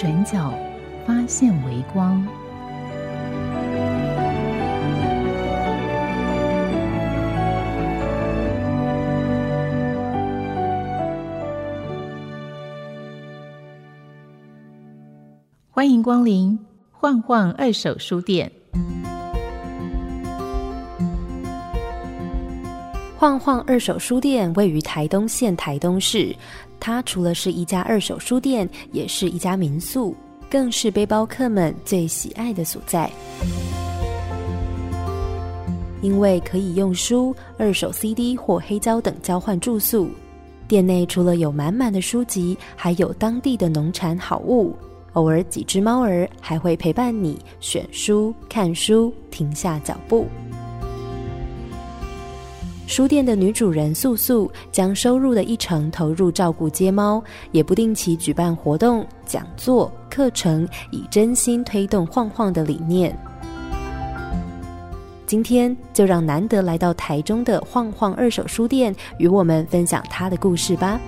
转角发现微光。欢迎光临晃晃二手书店。晃晃二手书店位于台东县台东市，它除了是一家二手书店，也是一家民宿，更是背包客们最喜爱的所在。因为可以用书、二手 CD 或黑胶等交换住宿，店内除了有满满的书籍，还有当地的农产好物，偶尔几只猫儿还会陪伴你选书、看书，停下脚步。书店的女主人素素将收入的一成投入照顾街猫，也不定期举办活动、讲座、课程，以真心推动晃晃的理念。今天就让难得来到台中的晃晃二手书店，与我们分享他的故事吧。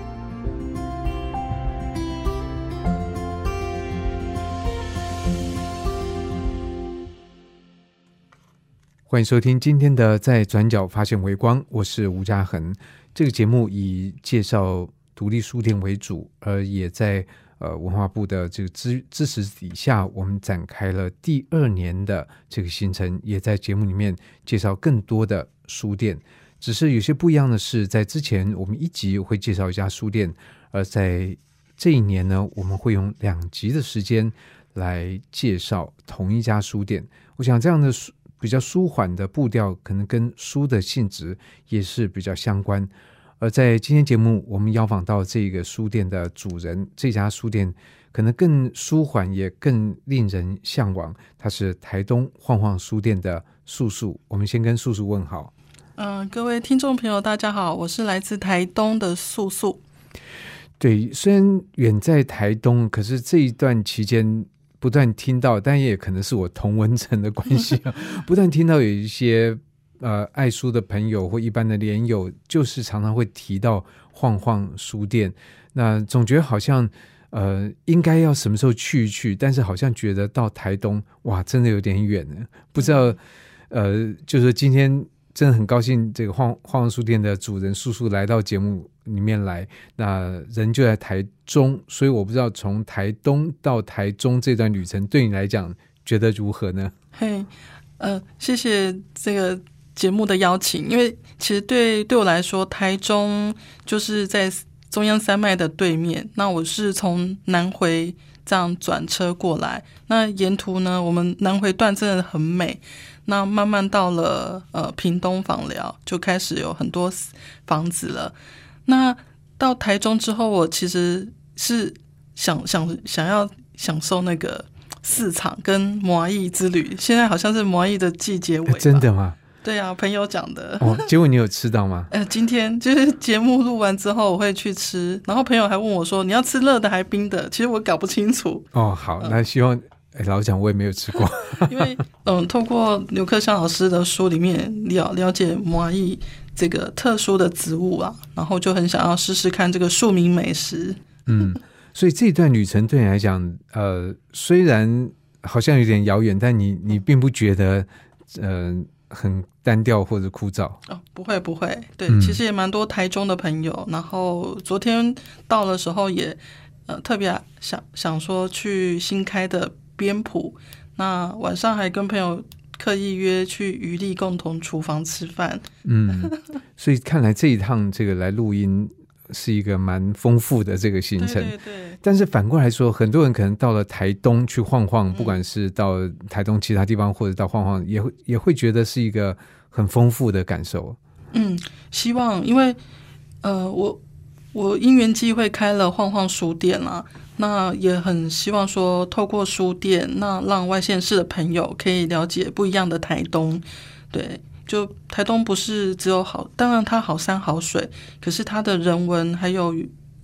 欢迎收听今天的《在转角发现微光》，我是吴嘉恒。这个节目以介绍独立书店为主，而也在呃文化部的这个支支持底下，我们展开了第二年的这个行程，也在节目里面介绍更多的书店。只是有些不一样的是，在之前我们一集会介绍一家书店，而在这一年呢，我们会用两集的时间来介绍同一家书店。我想这样的书。比较舒缓的步调，可能跟书的性质也是比较相关。而在今天节目，我们邀访到这个书店的主人，这家书店可能更舒缓，也更令人向往。它是台东晃晃书店的素素。我们先跟素素问好。嗯，各位听众朋友，大家好，我是来自台东的素素。对，虽然远在台东，可是这一段期间。不断听到，但也可能是我同文层的关系啊。不断听到有一些呃爱书的朋友或一般的连友，就是常常会提到晃晃书店。那总觉得好像呃应该要什么时候去一去，但是好像觉得到台东哇，真的有点远呢。不知道呃，就是今天。真的很高兴，这个晃晃书店的主人叔叔来到节目里面来。那人就在台中，所以我不知道从台东到台中这段旅程对你来讲觉得如何呢？嘿，呃，谢谢这个节目的邀请。因为其实对对我来说，台中就是在中央山脉的对面。那我是从南回这样转车过来。那沿途呢，我们南回段真的很美。那慢慢到了呃屏东访寮，就开始有很多房子了。那到台中之后，我其实是想想想要享受那个市场跟摩艺之旅。现在好像是摩艺的季节尾，真的吗？对啊，朋友讲的。哦，结果你有吃到吗？呃，今天就是节目录完之后，我会去吃。然后朋友还问我说：“你要吃热的还冰的？”其实我搞不清楚。哦，好，那希望。哎，老实讲，我也没有吃过。因为，嗯，透过刘克襄老师的书里面了了解麻蚁这个特殊的植物啊，然后就很想要试试看这个庶民美食。嗯，所以这段旅程对你来讲，呃，虽然好像有点遥远，但你你并不觉得，呃，很单调或者枯燥。哦，不会不会，对，其实也蛮多台中的朋友。然后昨天到的时候，也呃特别想想说去新开的。边谱，那晚上还跟朋友刻意约去余力共同厨房吃饭。嗯，所以看来这一趟这个来录音是一个蛮丰富的这个行程。对对。但是反过来说，很多人可能到了台东去晃晃，不管是到台东其他地方，或者到晃晃，也会也会觉得是一个很丰富的感受。嗯，希望因为呃我。我因缘机会开了晃晃书店啦，那也很希望说透过书店，那让外县市的朋友可以了解不一样的台东。对，就台东不是只有好，当然它好山好水，可是它的人文还有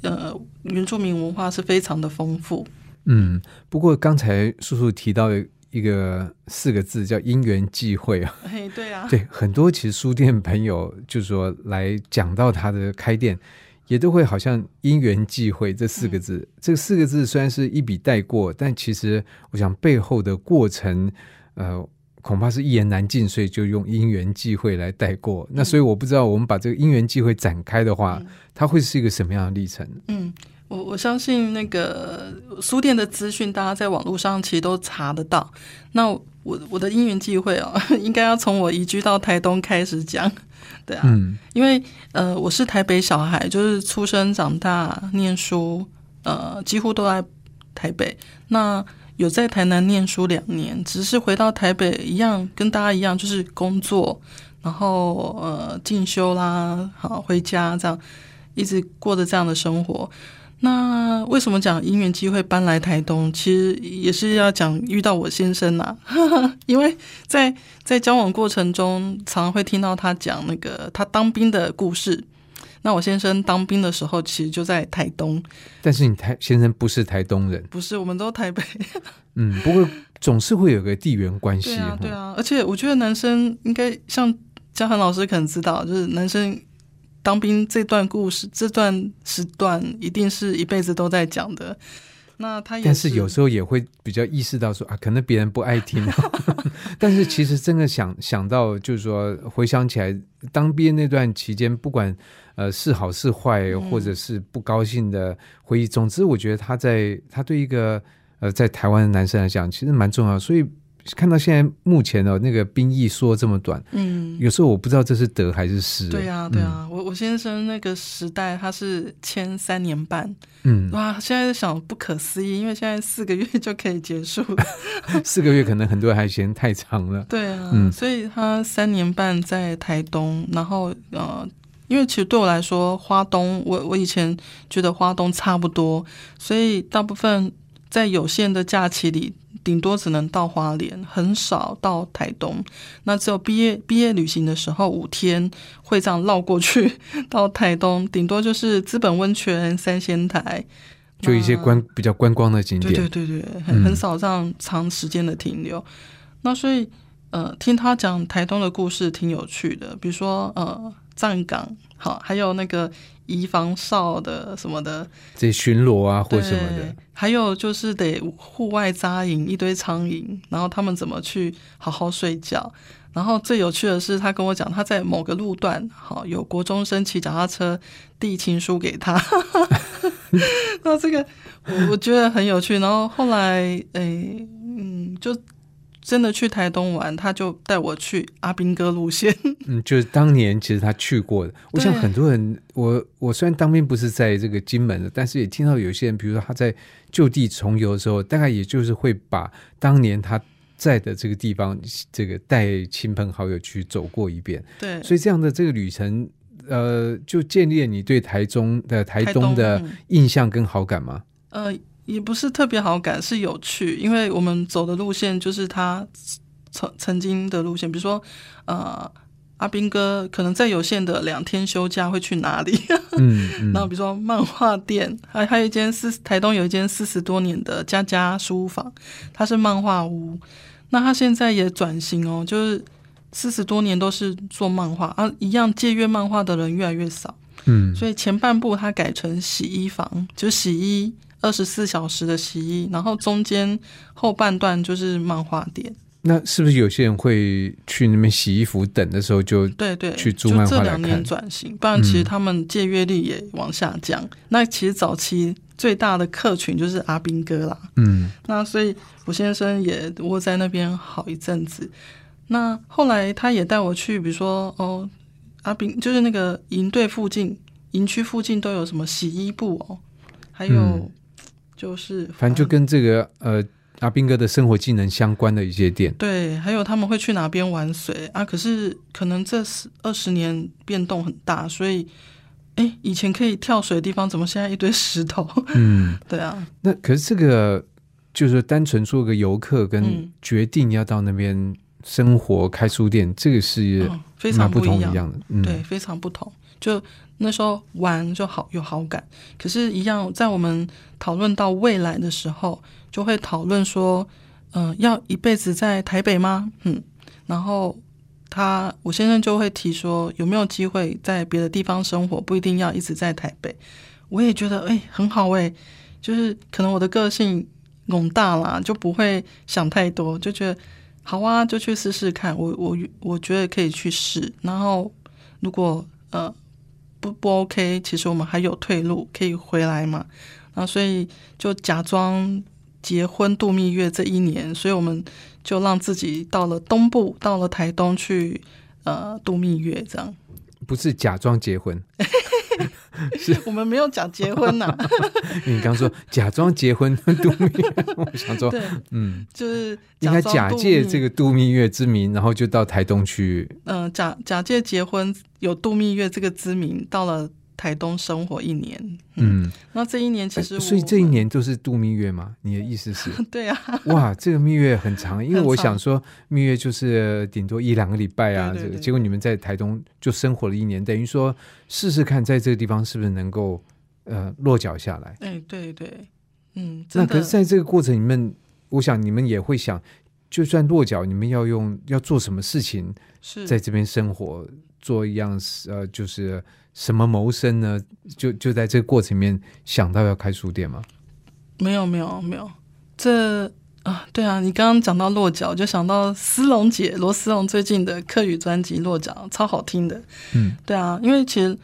呃原住民文化是非常的丰富。嗯，不过刚才叔叔提到一个四个字叫因缘际会啊。哎，对啊，对，很多其实书店朋友就是说来讲到他的开店。也都会好像因缘际会这四个字，这四个字虽然是一笔带过，但其实我想背后的过程，呃，恐怕是一言难尽，所以就用因缘际会来带过。那所以我不知道，我们把这个因缘际会展开的话，它会是一个什么样的历程？嗯，我我相信那个书店的资讯，大家在网络上其实都查得到。那我我的因缘际会哦，应该要从我移居到台东开始讲。对啊，因为呃，我是台北小孩，就是出生长大、念书，呃，几乎都在台北。那有在台南念书两年，只是回到台北一样，跟大家一样，就是工作，然后呃进修啦，好回家这样，一直过着这样的生活。那为什么讲因缘机会搬来台东？其实也是要讲遇到我先生呐，因为在在交往过程中，常常会听到他讲那个他当兵的故事。那我先生当兵的时候，其实就在台东。但是你台先生不是台东人，不是，我们都台北。嗯，不过总是会有个地缘关系。对啊，对啊，而且我觉得男生应该像嘉恒老师可能知道，就是男生。当兵这段故事，这段时段一定是一辈子都在讲的。那他，但是有时候也会比较意识到说啊，可能别人不爱听。但是其实真的想想到，就是说回想起来，当兵那段期间，不管呃是好是坏，或者是不高兴的回忆，总之我觉得他在他对一个呃在台湾的男生来讲，其实蛮重要。所以。看到现在目前哦那个兵役说这么短，嗯，有时候我不知道这是得还是失。对啊，对啊，我我先生那个时代他是签三年半，嗯，哇，现在想不可思议，因为现在四个月就可以结束，四个月可能很多人还嫌太长了。对啊，嗯，所以他三年半在台东，然后呃，因为其实对我来说，花东我我以前觉得花东差不多，所以大部分在有限的假期里。顶多只能到花莲，很少到台东。那只有毕业毕业旅行的时候，五天会这样绕过去到台东。顶多就是资本温泉、三仙台，就一些观比较观光的景点。对对对对，很很少这样长时间的停留。那所以呃，听他讲台东的故事挺有趣的，比如说呃，站岗好，还有那个。移防哨的什么的，这巡逻啊或什么的，还有就是得户外扎营一堆苍蝇，然后他们怎么去好好睡觉？然后最有趣的是，他跟我讲他在某个路段，好有国中生骑脚踏车递情书给他，那这个我我觉得很有趣。然后后来，诶，嗯，就。真的去台东玩，他就带我去阿兵哥路线。嗯，就是当年其实他去过的。我想很多人，我我虽然当兵不是在这个金门的，但是也听到有些人，比如说他在就地重游的时候，大概也就是会把当年他在的这个地方，这个带亲朋好友去走过一遍。对，所以这样的这个旅程，呃，就建立了你对台中的台东的印象跟好感吗？呃。也不是特别好感，是有趣，因为我们走的路线就是他曾曾经的路线，比如说，呃，阿兵哥可能在有限的两天休假会去哪里？嗯，然后比如说漫画店，还还有一间四台东有一间四十多年的家家书房，它是漫画屋，那他现在也转型哦，就是四十多年都是做漫画啊，一样借阅漫画的人越来越少，嗯，所以前半部他改成洗衣房，就洗衣。二十四小时的洗衣，然后中间后半段就是漫画店。那是不是有些人会去那边洗衣服等的时候就对对去租漫画这两年转型，不然其实他们借阅率也往下降。那其实早期最大的客群就是阿兵哥啦。嗯，那所以我先生也窝在那边好一阵子。那后来他也带我去，比如说哦，阿兵就是那个营队附近、营区附近都有什么洗衣部哦，还有。就是，反正就跟这个呃阿兵哥的生活技能相关的一些店，对，还有他们会去哪边玩水啊？可是可能这十二十年变动很大，所以哎，以前可以跳水的地方，怎么现在一堆石头？嗯，对啊，那可是这个就是单纯做个游客，跟嗯决定要到那边生活开书店，这个是嗯，非常不一样。同一样的。嗯，对，，非常不同。就那时候玩就好有好感，可是，一样在我们讨论到未来的时候，就会讨论说，嗯、要一辈子在台北吗？嗯，然后他我先生就会提说，有没有机会在别的地方生活，不一定要一直在台北。我也觉得，哎、很好哎、就是可能我的个性笼大啦，就不会想太多，就觉得好啊，就去试试看。我我我觉得可以去试，然后如果呃不不 OK，其实我们还有退路可以回来嘛。然后所以就假装结婚度蜜月这一年，所以我们就让自己到了东部，到了台东去呃度蜜月，这样。不是假装结婚，我们没有讲结婚呐、你刚说假装结婚度蜜月，我想说，嗯，就是应该假借这个度蜜月之名，然后就到台东去。嗯，假假借结婚有度蜜月这个之名，到了台东生活一年。嗯，那这一年其哎实我、所以这一年就是度蜜月吗？你的意思是？对啊，哇，这个蜜月很长，因为我想说蜜月就是顶多一两个礼拜啊，这个对对对结果你们在台东就生活了一年，等于说试试看在这个地方是不是能够呃落脚下来。哎，对对，嗯，那可是在这个过程里面，我想你们也会想，就算落脚，你们要用要做什么事情是在这边生活，做一样呃就是什么谋生呢？就就在这个过程里面想到要开书店吗？没有没有没有，这啊，对啊，你刚刚讲到落脚，就想到思龙姐罗思龙最近的客语专辑《落脚》，超好听的。嗯，对啊，因为其实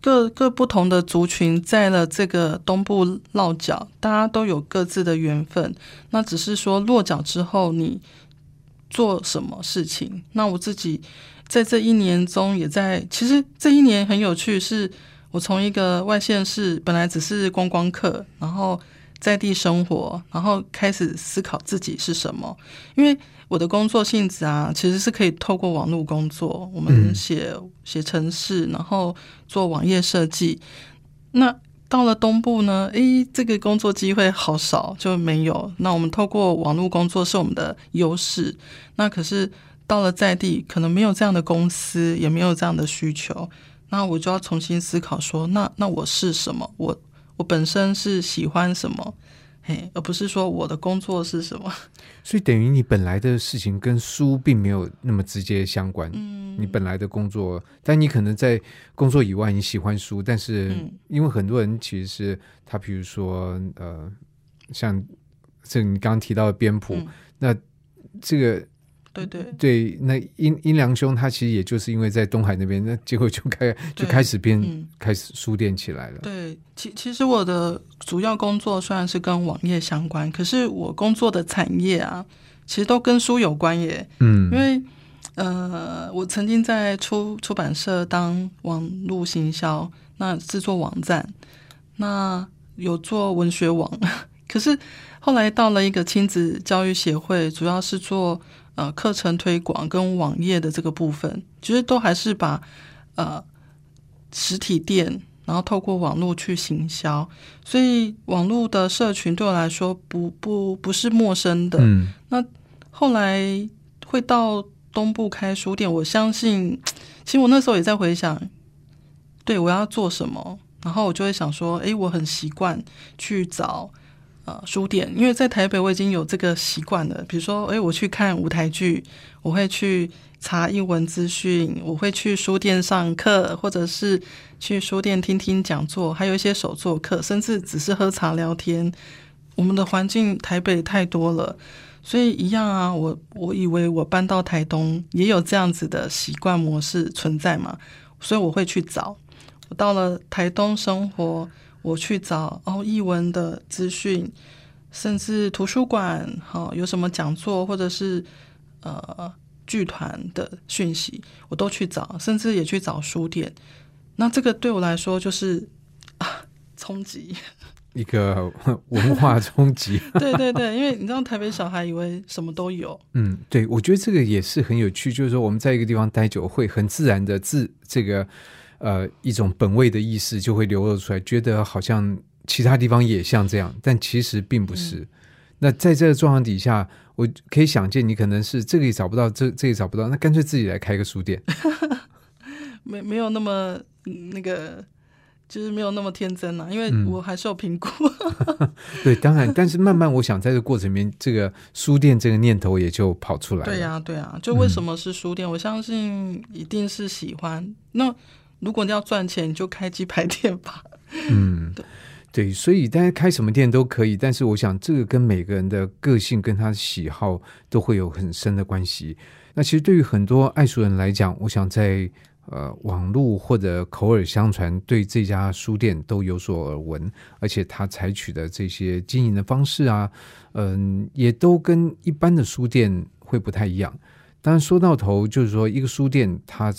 各各不同的族群在了这个东部落脚，大家都有各自的缘分。那只是说落脚之后，你做什么事情？那我自己在这一年中也在，其实这一年很有趣，是我从一个外县市本来只是观光客，然后在地生活，然后开始思考自己是什么，因为。我的工作性质啊，其实是可以透过网络工作，我们嗯写写程式，然后做网页设计。那到了东部呢，诶，这个工作机会好少，就没有。那我们透过网络工作是我们的优势。那可是到了在地，可能没有这样的公司，也没有这样的需求。那我就要重新思考说，那那我是什么？我我本身是喜欢什么？嘿，而不是说我的工作是什么。所以等于你本来的事情跟书并没有那么直接相关。嗯，你本来的工作，但你可能在工作以外你喜欢书，但是嗯因为很多人其实是他，比如说呃，像这你刚刚提到的编谱，嗯那这个对对对，那阴阴良兄他其实也就是因为在东海那边，那结果就开就开始变、嗯。开始书店起来了。对，其其实我的主要工作虽然是跟网页相关，可是我工作的产业啊，其实都跟书有关耶。嗯，因为呃，我曾经在出出版社当网络行销，那制作网站，那有做文学网，可是后来到了一个亲子教育协会，主要是做呃课程推广跟网页的这个部分，其实都还是把呃实体店，然后透过网络去行销，所以网络的社群对我来说不不不是陌生的。嗯后来会到东部开书店，我相信，其实我那时候也在回想，对我要做什么，然后我就会想说，诶，我很习惯去找呃书店，因为在台北我已经有这个习惯了。比如说，诶，我去看舞台剧，我会去查英文资讯，我会去书店上课，或者是去书店听听讲座，还有一些手作课，甚至只是喝茶聊天。我们的环境台北太多了。所以一样啊，我我以为我搬到台东也有这样子的习惯模式存在嘛，所以我会去找。我到了台东生活，我去找哦译文的资讯，甚至图书馆好、有什么讲座或者是呃剧团的讯息，我都去找，甚至也去找书店。那这个对我来说就是啊冲击。一个 文化冲击。对对对，因为你知道台北小孩以为什么都有，嗯，对，我觉得这个也是很有趣，就是说我们在一个地方待久，会很自然的自这个呃一种本位的意识就会流露出来，觉得好像其他地方也像这样，但其实并不是。那在这个状况底下，我可以想见，你可能是这个也找不到，这这也找不到，那干脆自己来开个书店。没没有那么那个，就是没有那么天真啊，因为我还是有评估。对，当然，但是慢慢，我想在这个过程里面，这个书店这个念头也就跑出来了。对呀，对呀，就为什么是书店？我相信一定是喜欢。那如果你要赚钱，你就开鸡排店吧。嗯。对，所以大家开什么店都可以，但是我想这个跟每个人的个性跟他的喜好都会有很深的关系。那其实对于很多爱书人来讲，我想在呃网络或者口耳相传，对这家书店都有所耳闻，而且他采取的这些经营的方式啊，嗯，也都跟一般的书店会不太一样。当然说到头，就是说一个书店它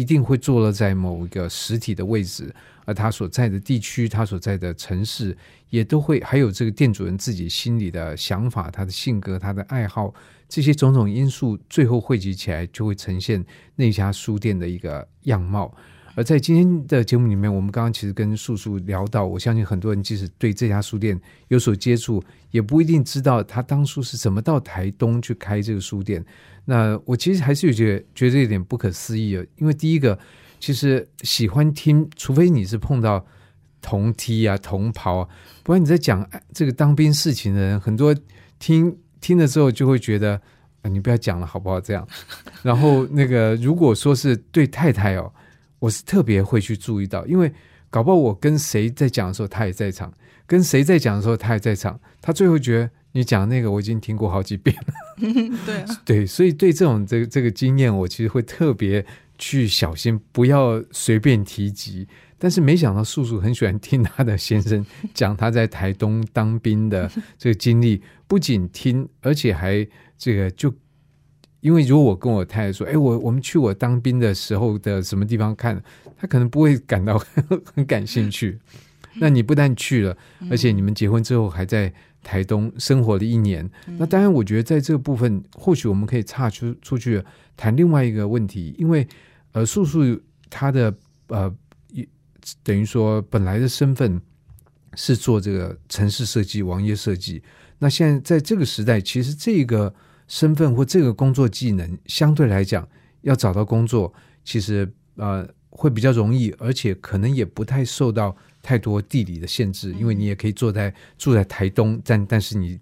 一定会坐落在某一个实体的位置。而他所在的地区，他所在的城市，也都会还有这个店主人自己心里的想法、他的性格、他的爱好，这些种种因素，最后汇集起来，就会呈现那家书店的一个样貌。而在今天的节目里面，我们刚刚其实跟素素聊到，我相信很多人即使对这家书店有所接触，也不一定知道他当初是怎么到台东去开这个书店。那我其实还是有觉得觉得有点不可思议啊，因为第一个。其实喜欢听，除非你是碰到同梯啊、同袍，不然你在讲这个当兵事情的人，很多听 听了之后就会觉得，你不要讲了好不好？这样。然后那个如果说是对太太哦，我是特别会去注意到，因为搞不好我跟谁在讲的时候，他也在场；跟谁在讲的时候，他也在场。他最后觉得你讲那个我已经听过好几遍了。对 对，所以对这种这个这个经验，我其实会特别。去小心，不要随便提及。但是没想到，素素很喜欢听他的先生讲他在台东当兵的 这个经历。不仅听，而且还这个就，因为如果我跟我太太说：“哎，我我们去我当兵的时候的什么地方看”，他可能不会感到很感兴趣。那你不但去了，而且你们结婚之后还在台东生活了一年。那当然，我觉得在这个部分，或许我们可以岔出出去谈另外一个问题，因为。呃，素素她的呃，等于说本来的身份是做这个城市设计、网页设计。那现在在这个时代，其实这个身份或这个工作技能，相对来讲要找到工作，其实呃会比较容易，而且可能也不太受到太多地理的限制，因为你也可以坐在住在台东，但但是你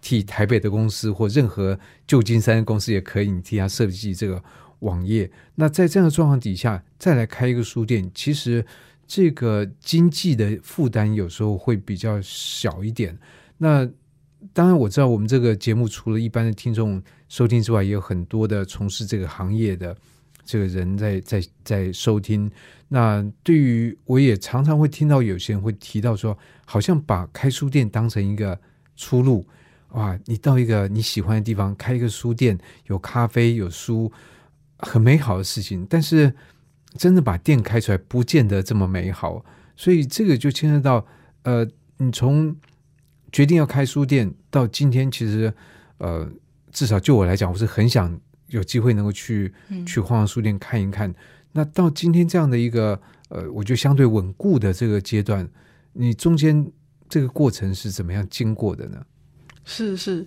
替台北的公司或任何旧金山的公司也可以，你替他设计这个。网页，那在这样的状况底下，再来开一个书店，其实这个经济的负担有时候会比较小一点。那当然，我知道我们这个节目除了一般的听众收听之外，也有很多的从事这个行业的这个人在在在收听。那对于我也常常会听到有些人会提到说，好像把开书店当成一个出路。哇，你到一个你喜欢的地方开一个书店，有咖啡，有书。很美好的事情，但是真的把店开出来，不见得这么美好。所以这个就牵涉到，呃，你从决定要开书店到今天，其实，呃，至少就我来讲，我是很想有机会能够去去晃晃书店看一看。那到今天这样的一个，呃，我觉得相对稳固的这个阶段，你中间这个过程是怎么样经过的呢？是是，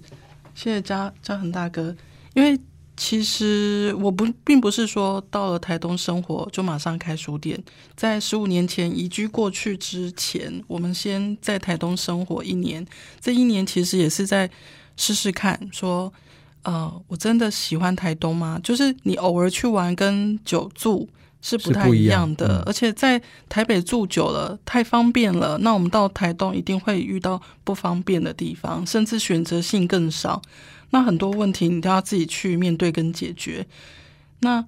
谢谢嘉嘉恒大哥，因为。其实我不并不是说到了台东生活就马上开书店，在十五年前移居过去之前，我们先在台东生活一年。这一年其实也是在试试看，说呃，我真的喜欢台东吗？就是你偶尔去玩跟久住是不太一样的，而且在台北住久了太方便了，那我们到台东一定会遇到不方便的地方，甚至选择性更少。那很多问题你都要自己去面对跟解决，那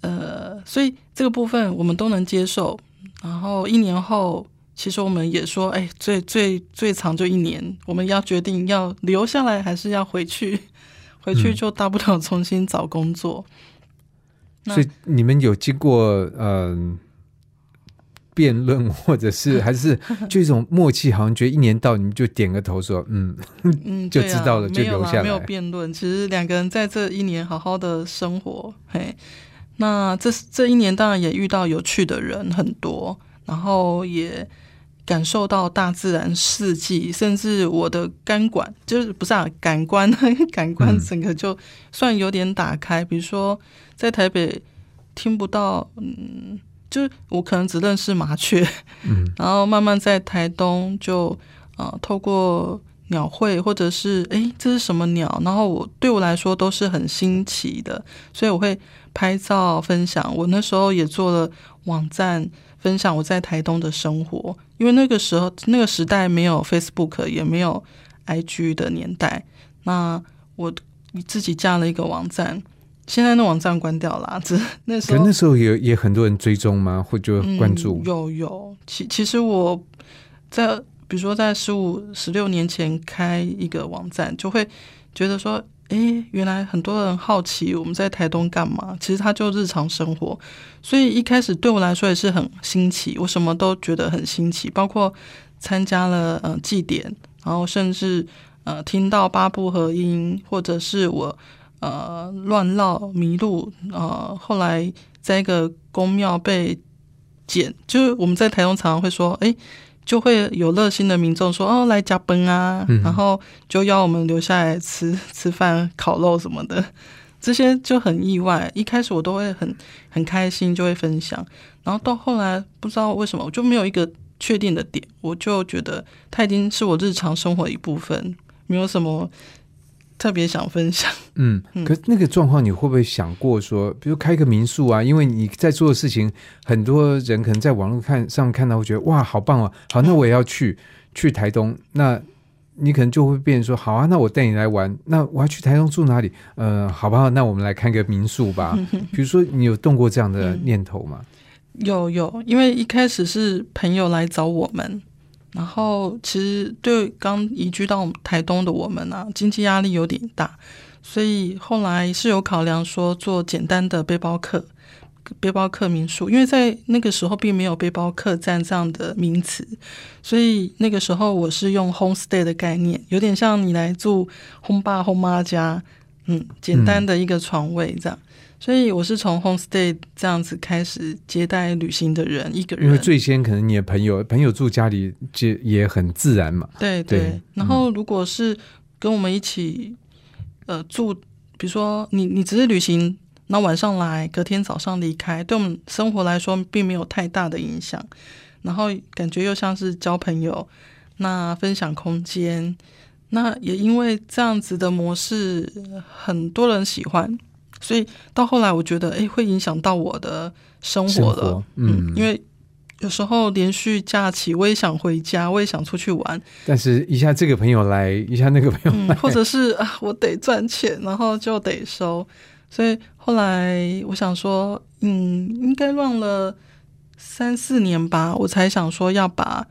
呃，所以这个部分我们都能接受。然后一年后，其实我们也说，哎，最最最长就一年，我们要决定要留下来还是要回去，回去就大不了重新找工作。所以你们有经过嗯。辩论，或者是 还是就一种默契，好像觉得一年到你们就点个头说嗯嗯，就知道了，就留下来。没有辩论，其实两个人在这一年好好的生活，嘿，那这这一年当然也遇到有趣的人很多，然后也感受到大自然四季，甚至我的感官就是不是啊，感官 感官整个就算有点打开。比如说在台北听不到，嗯，就是我可能只认识麻雀，嗯，然后慢慢在台东就呃透过。鸟会，或者是哎，这是什么鸟？然后我对我来说都是很新奇的，所以我会拍照分享。我那时候也做了网站分享我在台东的生活，因为那个时候那个时代没有 Facebook，也没有 IG 的年代。那我自己架了一个网站，现在那网站关掉了。只那时候那时候也也很多人追踪吗？或者关注？有有，其其实我在。比如说，在十五、十六年前开一个网站，就会觉得说，哎，原来很多人好奇我们在台东干嘛。其实它就日常生活，所以一开始对我来说也是很新奇，我什么都觉得很新奇，包括参加了呃祭典，然后甚至呃听到八部合音，或者是我呃乱绕迷路，呃后来在一个宫庙被捡，就是我们在台东常常会说，哎。就会有热心的民众说：“哦，来加崩啊！”然后就要我们留下来吃 吃饭、烤肉什么的，这些就很意外。一开始我都会很很开心，就会分享。然后到后来，不知道为什么，我就没有一个确定的点，我就觉得它已经是我日常生活一部分，没有什么。特别想分享，嗯，可那个状况你会不会想过说，比如开个民宿啊？因为你在做的事情，很多人可能在网络看上看到，会觉得哇，好棒哦，好，那我也要去 去台东。那你可能就会变说，好啊，那我带你来玩。那我要去台东住哪里？呃，好不好？那我们来看个民宿吧。比如说，你有动过这样的念头吗？有有，因为一开始是朋友来找我们。然后，其实对刚移居到台东的我们啊，经济压力有点大，所以后来是有考量说做简单的背包客、背包客民宿，因为在那个时候并没有背包客栈这样的名词，所以那个时候我是用 home stay 的概念，有点像你来住 home 爸 home 妈家，嗯，简单的一个床位这样。所以我是从 home stay 这样子开始接待旅行的人，一个人。因为最先可能你的朋友朋友住家里，就也很自然嘛。对对。然后如果是跟我们一起呃住，比如说你你只是旅行，那晚上来，隔天早上离开，对我们生活来说并没有太大的影响。然后感觉又像是交朋友，那分享空间，那也因为这样子的模式，很多人喜欢。所以到后来，我觉得哎，会影响到我的生活了。嗯，因为有时候连续假期，我也想回家，我也想出去玩。但是，一下这个朋友来，一下那个朋友来，或者是 啊，我得赚钱，然后就得收。所以后来我想说，嗯，应该乱了三四年吧，我才想说要把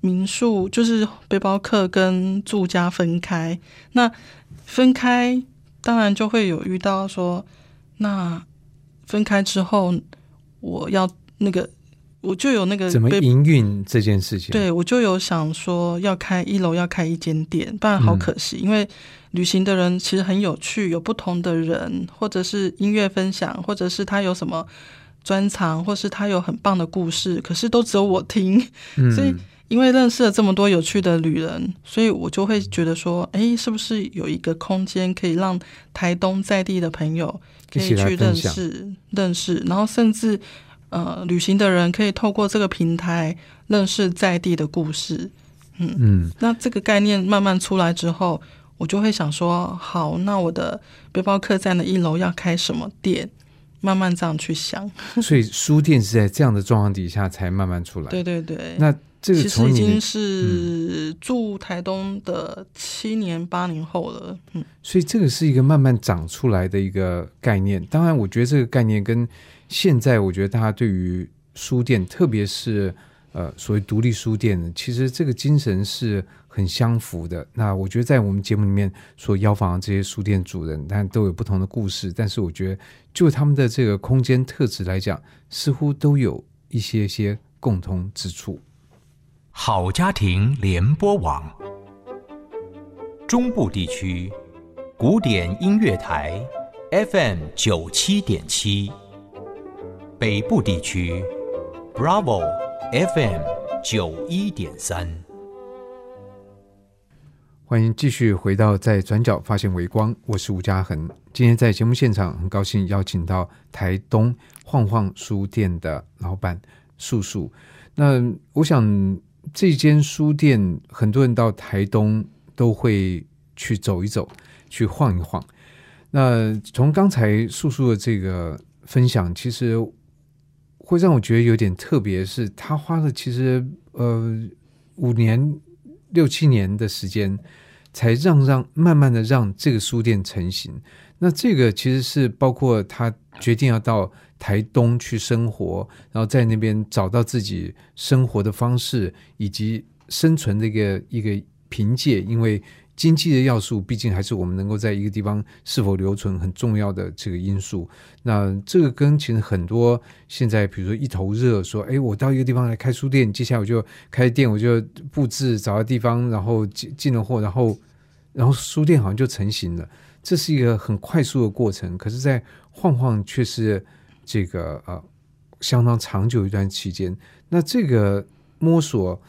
民宿，就是背包客跟住家分开。那分开。当然就会有遇到说，那分开之后，我要那个，我就有那个怎么营运这件事情。对我就有想说要开一楼要开一间店，不然好可惜。因为旅行的人其实很有趣，有不同的人，或者是音乐分享，或者是他有什么专长，或是他有很棒的故事，可是都只有我听，所以。因为认识了这么多有趣的旅人，所以我就会觉得说，哎，是不是有一个空间可以让台东在地的朋友可以去认识、认识，然后甚至呃，旅行的人可以透过这个平台认识在地的故事。嗯嗯，那这个概念慢慢出来之后，我就会想说，好，那我的背包客栈的一楼要开什么店？慢慢这样去想。所以书店是在这样的状况底下才慢慢出来。对对对。那这个其实已经是住台东的七年八年后了，嗯，所以这个是一个慢慢长出来的一个概念。当然，我觉得这个概念跟现在我觉得大家对于书店，特别是呃所谓独立书店，其实这个精神是很相符的。那我觉得在我们节目里面所邀访的这些书店主人，但都有不同的故事，但是我觉得就他们的这个空间特质来讲，似乎都有一些些共通之处。好家庭联播网，中部地区古典音乐台，FM 九七点七，北部地区，Bravo FM 九一点三。欢迎继续回到在转角发现微光，我是吴嘉恒。今天在节目现场，很高兴邀请到台东晃晃书店的老板素素。那我想，这间书店很多人到台东都会去走一走，去晃一晃。那从刚才素素的这个分享，其实会让我觉得有点特别，是他花了其实呃五年六七年的时间。才让让慢慢的让这个书店成型。那这个其实是包括他决定要到台东去生活，然后在那边找到自己生活的方式以及生存的一个一个凭借。因为经济的要素毕竟还是我们能够在一个地方是否留存很重要的这个因素。那这个跟其实很多现在比如说一头热说，哎，我到一个地方来开书店，接下来我就开店，我就布置找个地方，然后进进了货，然后然后书店好像就成型了。这是一个很快速的过程，可是，在晃晃却是这个呃相当长久一段期间。那这个摸索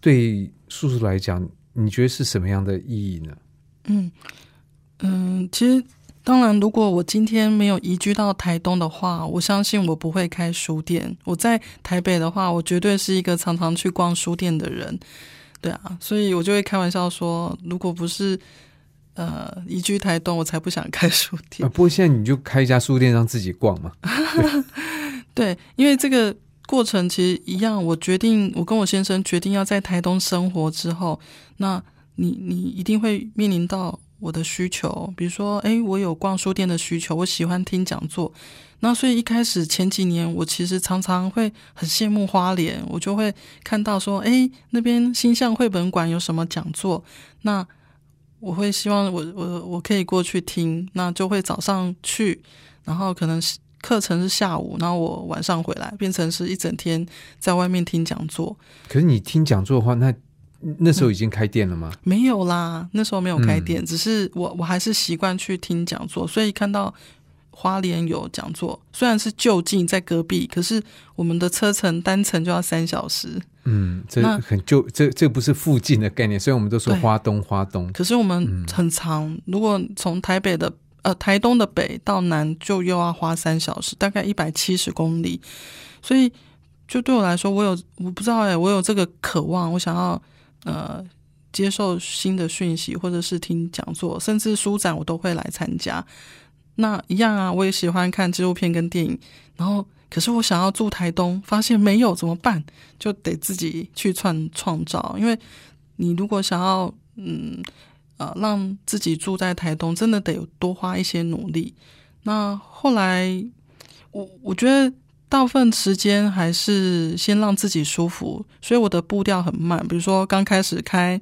对叔叔来讲，你觉得是什么样的意义呢？嗯嗯，其实当然，如果我今天没有移居到台东的话，我相信我不会开书店。我在台北的话，我绝对是一个常常去逛书店的人。对啊，所以我就会开玩笑说，如果不是呃移居台东，我才不想开书店。啊，不过现在你就开一家书店让自己逛嘛。对，因为这个过程其实一样。我决定，我跟我先生决定要在台东生活之后，那你你一定会面临到我的需求，比如说，哎，我有逛书店的需求，我喜欢听讲座。那所以一开始前几年，我其实常常会很羡慕花莲，我就会看到说，哎，那边星象绘本馆有什么讲座，那我会希望我我我可以过去听，那就会早上去，然后可能是课程是下午，然后我晚上回来，变成是一整天在外面听讲座。可是你听讲座的话，那那时候已经开店了吗？没有啦，那时候没有开店，只是我我还是习惯去听讲座，所以看到。花莲有讲座，虽然是就近在隔壁，可是我们的车程单程就要三小时。嗯，这很就这这不是附近的概念，所以我们都说花东花东。可是我们很长，如果从台北的呃台东的北到南，就又要花三小时，大概一百七十公里。所以就对我来说，我有我不知道哎，我有这个渴望，我想要呃接受新的讯息，或者是听讲座，甚至书展，我都会来参加。那一样啊，我也喜欢看纪录片跟电影。然后，可是我想要住台东，发现没有怎么办？就得自己去创创造。因为你如果想要，嗯，呃，让自己住在台东，真的得多花一些努力。那后来，我我觉得大部分时间还是先让自己舒服，所以我的步调很慢。比如说刚开始开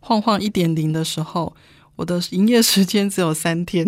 晃晃一点零的时候，我的营业时间只有三天。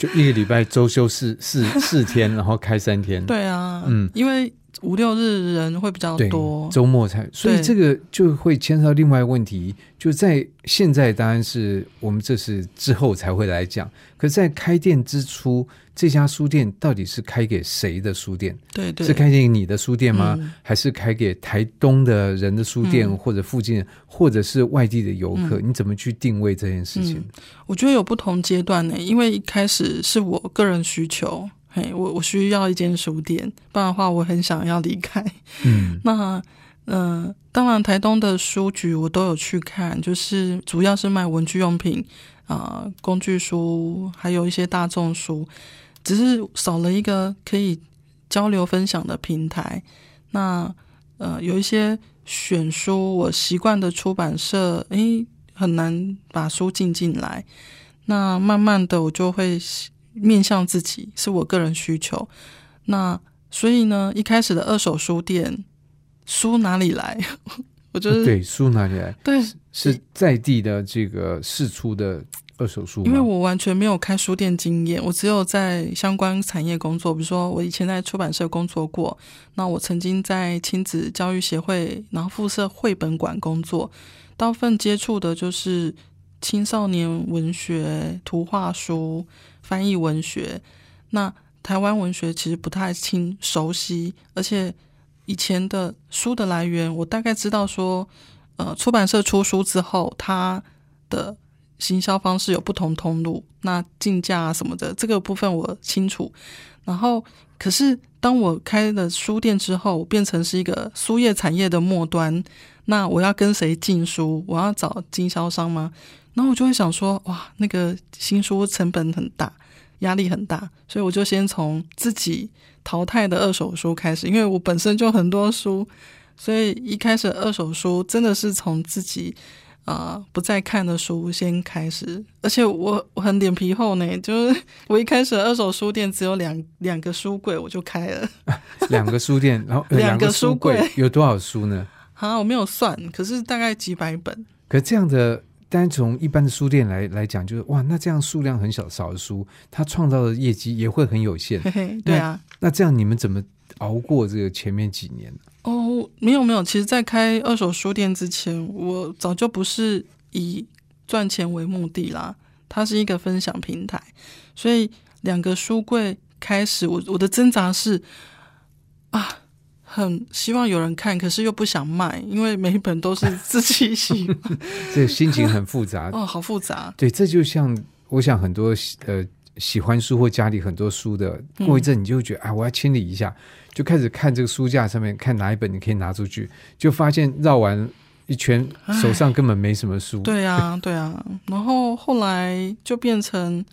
就一个礼拜周休四四四天，然后开三天。对啊，嗯，因为五六日人会比较多，周末才，所以这个就会牵涉到另外一个问题。就在现在，当然是我们这是之后才会来讲。可是在开店之初，这家书店到底是开给谁的书店？对对，是开给你的书店吗？还是开给台东的人的书店，或者附近，或者是外地的游客？你怎么去定位这件事情？我觉得有不同阶段呢。因为一开始是我个人需求，嘿，我我需要一间书店，不然的话我很想要离开。嗯，那。嗯，当然，台东的书局我都有去看，就是主要是卖文具用品啊、工具书，还有一些大众书，只是少了一个可以交流分享的平台。那呃，有一些选书，我习惯的出版社，诶，很难把书进进来。那慢慢的，我就会面向自己，是我个人需求。那所以呢，一开始的二手书店。书哪里来？我觉得对书哪里来？对，是在地的这个试出的二手书。因为我完全没有开书店经验，我只有在相关产业工作，比如说我以前在出版社工作过，那我曾经在亲子教育协会，然后附设绘本馆工作，大部分接触的就是青少年文学、图画书、翻译文学。那台湾文学其实不太清熟悉，而且以前的书的来源，我大概知道说，呃，出版社出书之后，它的行销方式有不同通路，那竞价啊什么的，这个部分我清楚。然后，可是当我开了书店之后，变成是一个书业产业的末端，那我要跟谁进书？我要找经销商吗？然后我就会想说，哇，那个新书成本很大，压力很大，所以我就先从自己淘汰的二手书开始，因为我本身就很多书，所以一开始二手书真的是从自己啊、不再看的书先开始，而且我我很脸皮厚呢，就是 我一开始二手书店只有两两个书柜，我就开了，两个书店，然后呃两个个书柜有多少书呢？啊，我没有算，可是大概几百本，可这样的，单从一般的书店来来讲，就是哇，那这样数量很小少的书，它创造的业绩也会很有限嘿。嘿，对啊。那这样你们怎么熬过这个前面几年？哦，没有没有，其实，在开二手书店之前，我早就不是以赚钱为目的啦，它是一个分享平台，所以两个书柜开始，我我的挣扎是啊，很希望有人看，可是又不想卖，因为每一本都是 自己喜欢，这心情很复杂。哦，好复杂，对，这就像我想很多呃喜欢书或家里很多书的，过一阵你就会觉得、啊，我要清理一下，就开始看这个书架上面看哪一本你可以拿出去，就发现绕完一圈手上根本没什么书。对啊，对啊，然后后来就变成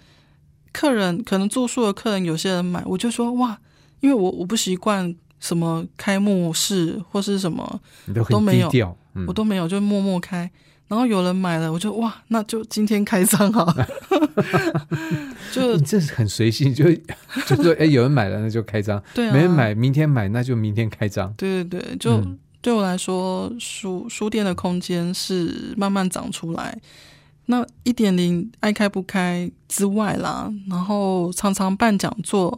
客人，可能住宿的客人有些人买，我就说哇，因为我我不习惯什么开幕式或是什么，你都都没有我都没有，就默默开。然后有人买了，我就哇，那就今天开张好了，就你这是很随性，就 就说哎，有人买了那就开张，对啊，没人买明天买那就明天开张。对对对，就、嗯对我来说，书书店的空间是慢慢长出来。那一点零爱开不开之外啦，然后常常办讲座，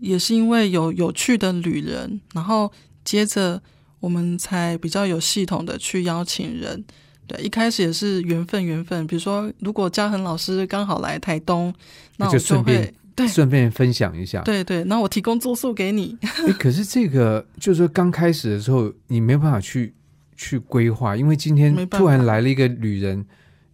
也是因为有有趣的旅人，然后接着我们才比较有系统的去邀请人。对，一开始也是缘分缘分。比如说，如果嘉恒老师刚好来台东，那我会顺便对顺便分享一下。对对，那我提供住宿给你。诶可是这个就是说刚开始的时候，你没办法去去规划，因为今天突然来了一个旅人，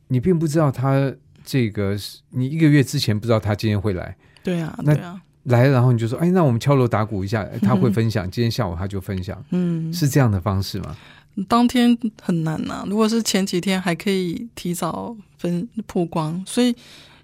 你并不知道他这个你一个月之前不知道他今天会来，对啊，那对啊，来然后你就说，哎，那我们敲锣打鼓一下，诶 他会分享，今天下午他就分享，嗯，是这样的方式吗？当天很难呐、如果是前几天还可以提早分曝光，所以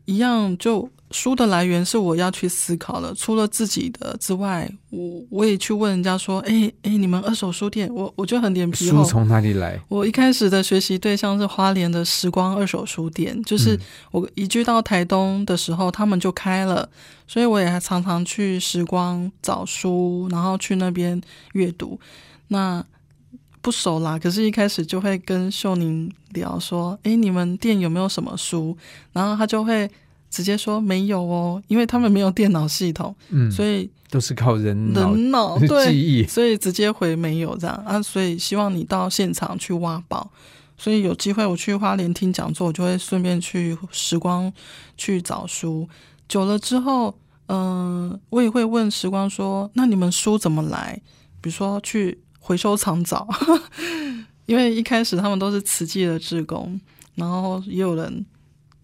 一样就书的来源是我要去思考的。除了自己的之外，我我也去问人家说：“哎哎，你们二手书店，我我就很脸皮厚。书从哪里来？我一开始的学习对象是花莲的时光二手书店，就是嗯我移居到台东的时候，他们就开了，所以我也还常常去时光找书，然后去那边阅读。那不熟啦，可是一开始就会跟秀宁聊说：“哎，你们店有没有什么书？”然后他就会直接说：“没有哦，因为他们没有电脑系统，嗯，所以都是靠人脑人脑对 记忆。所以直接回没有这样啊，所以希望你到现场去挖宝。所以有机会我去花莲听讲座，我就会顺便去时光去找书。久了之后，嗯、我也会问时光说：“那你们书怎么来？比如说去回收厂找，因为一开始他们都是慈济的志工，然后也有人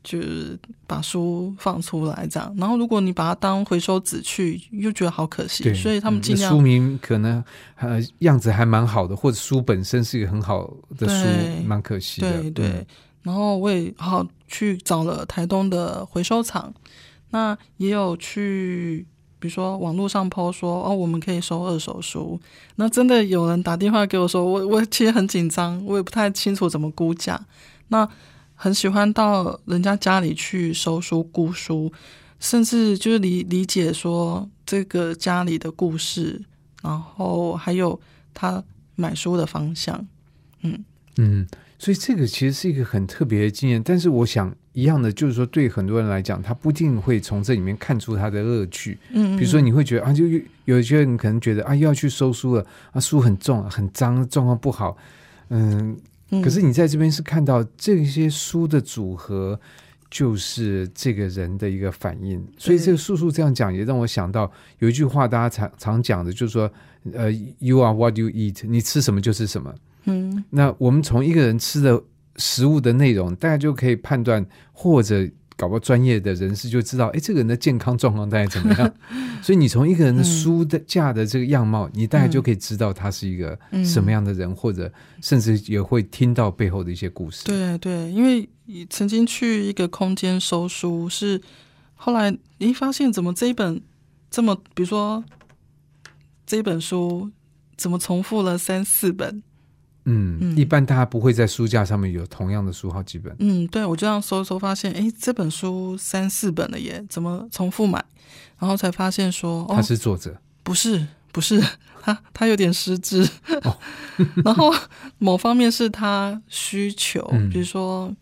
就是把书放出来这样。然后如果你把它当回收纸去，又觉得好可惜，所以他们嗯尽量书名可能呃样子还蛮好的，或者书本身是一个很好的书，对蛮可惜的。对对，嗯然后我也好去找了台东的回收厂，那也有去，比如说网络上 PO 说哦，我们可以收二手书。那真的有人打电话给我说，我我其实很紧张，我也不太清楚怎么估价。那很喜欢到人家家里去收书、估书，甚至就是理理解说这个家里的故事，然后还有他买书的方向。嗯嗯，所以这个其实是一个很特别的经验。但是我想一样的，就是说对很多人来讲，他不一定会从这里面看出他的乐趣。嗯，比如说，你会觉得啊，就有些人可能觉得啊，又要去收书了啊，书很重、很脏，状况不好。嗯，嗯可是你在这边是看到这些书的组合，就是这个人的一个反应。所以这个叔叔这样讲，也让我想到有一句话，大家常常讲的，就是说，呃，You are what you eat，你吃什么就是什么。嗯那我们从一个人吃的食物的内容，大家就可以判断，或者搞不好专业的人士就知道，哎，这个人的健康状况大概怎么样。所以你从一个人的书的架的这个样貌，你大概就可以知道他是一个什么样的人，或者甚至也会听到背后的一些故事。对对，因为曾经去一个空间收书，是后来你发现怎么这一本这么，比如说这一本书怎么重复了三四本？嗯，嗯。一般大家不会在书架上面有同样的书好几本。嗯，对，我就这样搜一搜，发现哎，这本书三四本了耶，怎么重复买？然后才发现说，他哦，是作者，不是不是，他他有点失智，然后某方面是他需求，嗯。比如说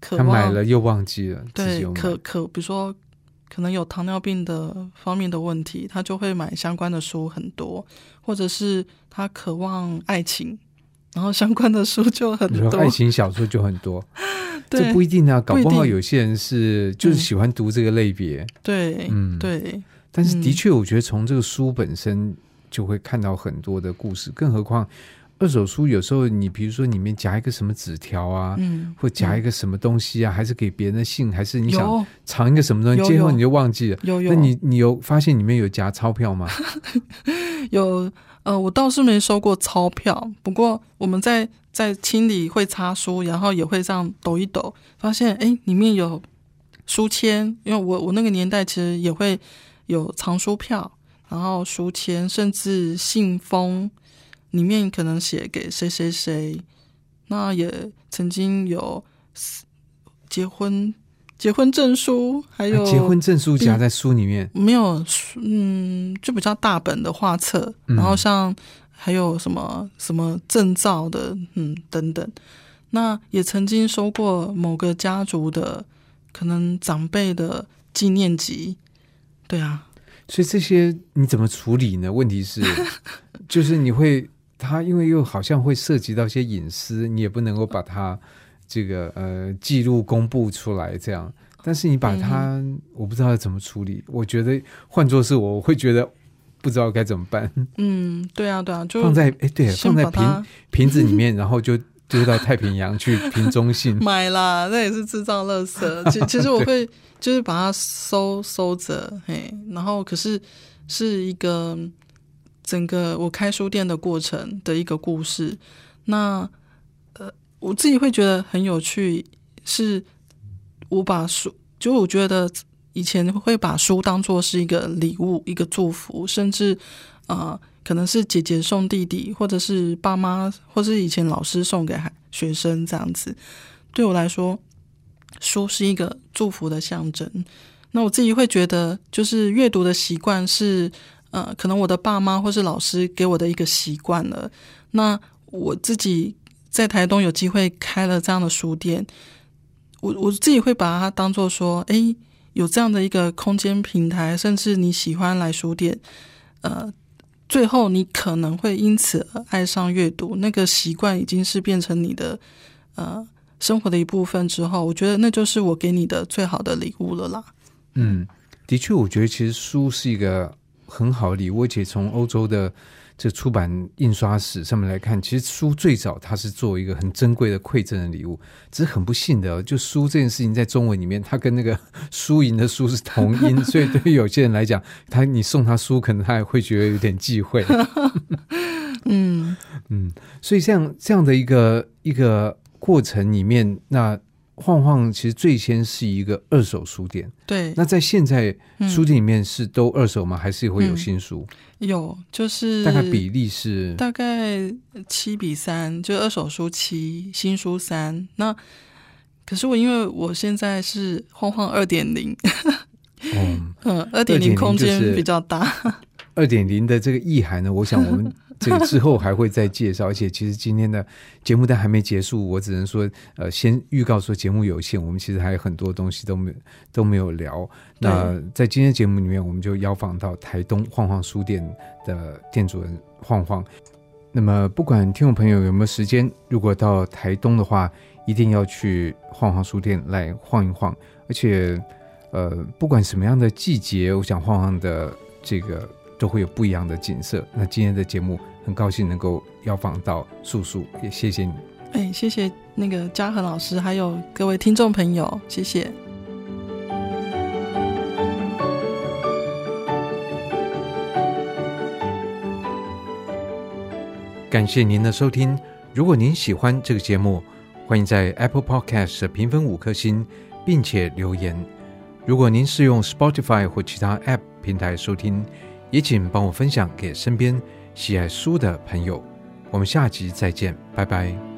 渴他望买了又忘记了，对有，买。可可，比如说可能有糖尿病的方面的问题，他就会买相关的书很多，或者是他渴望爱情，然后相关的书就很多。爱情小说就很多，这不一定啊，搞不好有些人是就是喜欢读这个类别，对，嗯对，但是的嗯确，我觉得从这个书本身就会看到很多的故事，更何况二手书有时候你比如说里面夹一个什么纸条啊，嗯，或夹一个什么东西啊，还是给别人的信，还是你想藏一个什么东西，有有最后你就忘记了。有有，那你你有发现里面有夹钞票吗？有呃，我倒是没收过钞票，不过我们在在清理会擦书，然后也会这样抖一抖，发现哎里面有书签，因为我我那个年代其实也会有藏书票，然后书签，甚至信封里面可能写给谁谁谁，那也曾经有结婚结婚证书，还有结婚证书夹在书里面，没有书，嗯，就比较大本的画册，嗯然后像还有什么什么证照的，嗯，等等。那也曾经收过某个家族的可能长辈的纪念集，对啊，所以这些你怎么处理呢？问题是，就是你会他因为又好像会涉及到一些隐私，你也不能够把它这个呃记录公布出来这样。但是你把它，嗯我不知道要怎么处理。我觉得换做是我，我会觉得不知道该怎么办。嗯，对啊，对啊，就放在哎，对，先放在瓶瓶子里面，然后就 丢到太平洋去瓶中信。买啦，那也是制造垃圾。其其实我 会就是把它收收着，嘿，然后可是是一个整个我开书店的过程的一个故事。那呃，我自己会觉得很有趣，是我把书，就我觉得以前会把书当做是一个礼物、一个祝福，甚至呃，可能是姐姐送弟弟，或者是爸妈，或是以前老师送给孩学生这样子。对我来说，书是一个祝福的象征。那我自己会觉得，就是阅读的习惯是，呃，可能我的爸妈或是老师给我的一个习惯了。那我自己在台东有机会开了这样的书店，我我自己会把它当做说，诶，有这样的一个空间平台，甚至你喜欢来书店，呃，最后你可能会因此而爱上阅读，那个习惯已经是变成你的呃生活的一部分之后，我觉得那就是我给你的最好的礼物了啦。嗯，的确，我觉得其实书是一个很好的礼物，而且从欧洲的这出版印刷史上面来看，其实书最早它是作为一个很珍贵的馈赠的礼物。只是很不幸的哦，就书这件事情在中文里面，它跟那个 输赢的输是同音，所以对于有些人来讲，他你送他书，可能他也会觉得有点忌讳。嗯嗯，所以这样这样的一个一个过程里面，那晃晃其实最先是一个二手书店。对，那在现在嗯书店里面是都二手吗？还是会有新书？有就是大概比例是大概七比三，就二手书七，新书三。那可是我因为我现在是晃晃二点零，嗯，嗯，二点零空间比较大。二点零的这个意涵呢，我想我们这个之后还会再介绍。而且其实今天的节目单还没结束，我只能说，呃，先预告说节目有限，我们其实还有很多东西都没都没有聊。那在今天节目里面，我们就邀访到台东晃晃书店的店主人晃晃。那么不管听众朋友有没有时间，如果到台东的话，一定要去晃晃书店来晃一晃。而且，呃，不管什么样的季节，我想晃晃的这个都会有不一样的景色。那今天的节目很高兴能够邀访到素素，也谢谢你。哎，谢谢那个嘉恒老师，还有各位听众朋友，谢谢。感谢您的收听。如果您喜欢这个节目，欢迎在 Apple Podcast 评分五颗星，并且留言。如果您是用 Spotify 或其他 App 平台收听，也请帮我分享给身边喜爱书的朋友。我们下集再见，拜拜。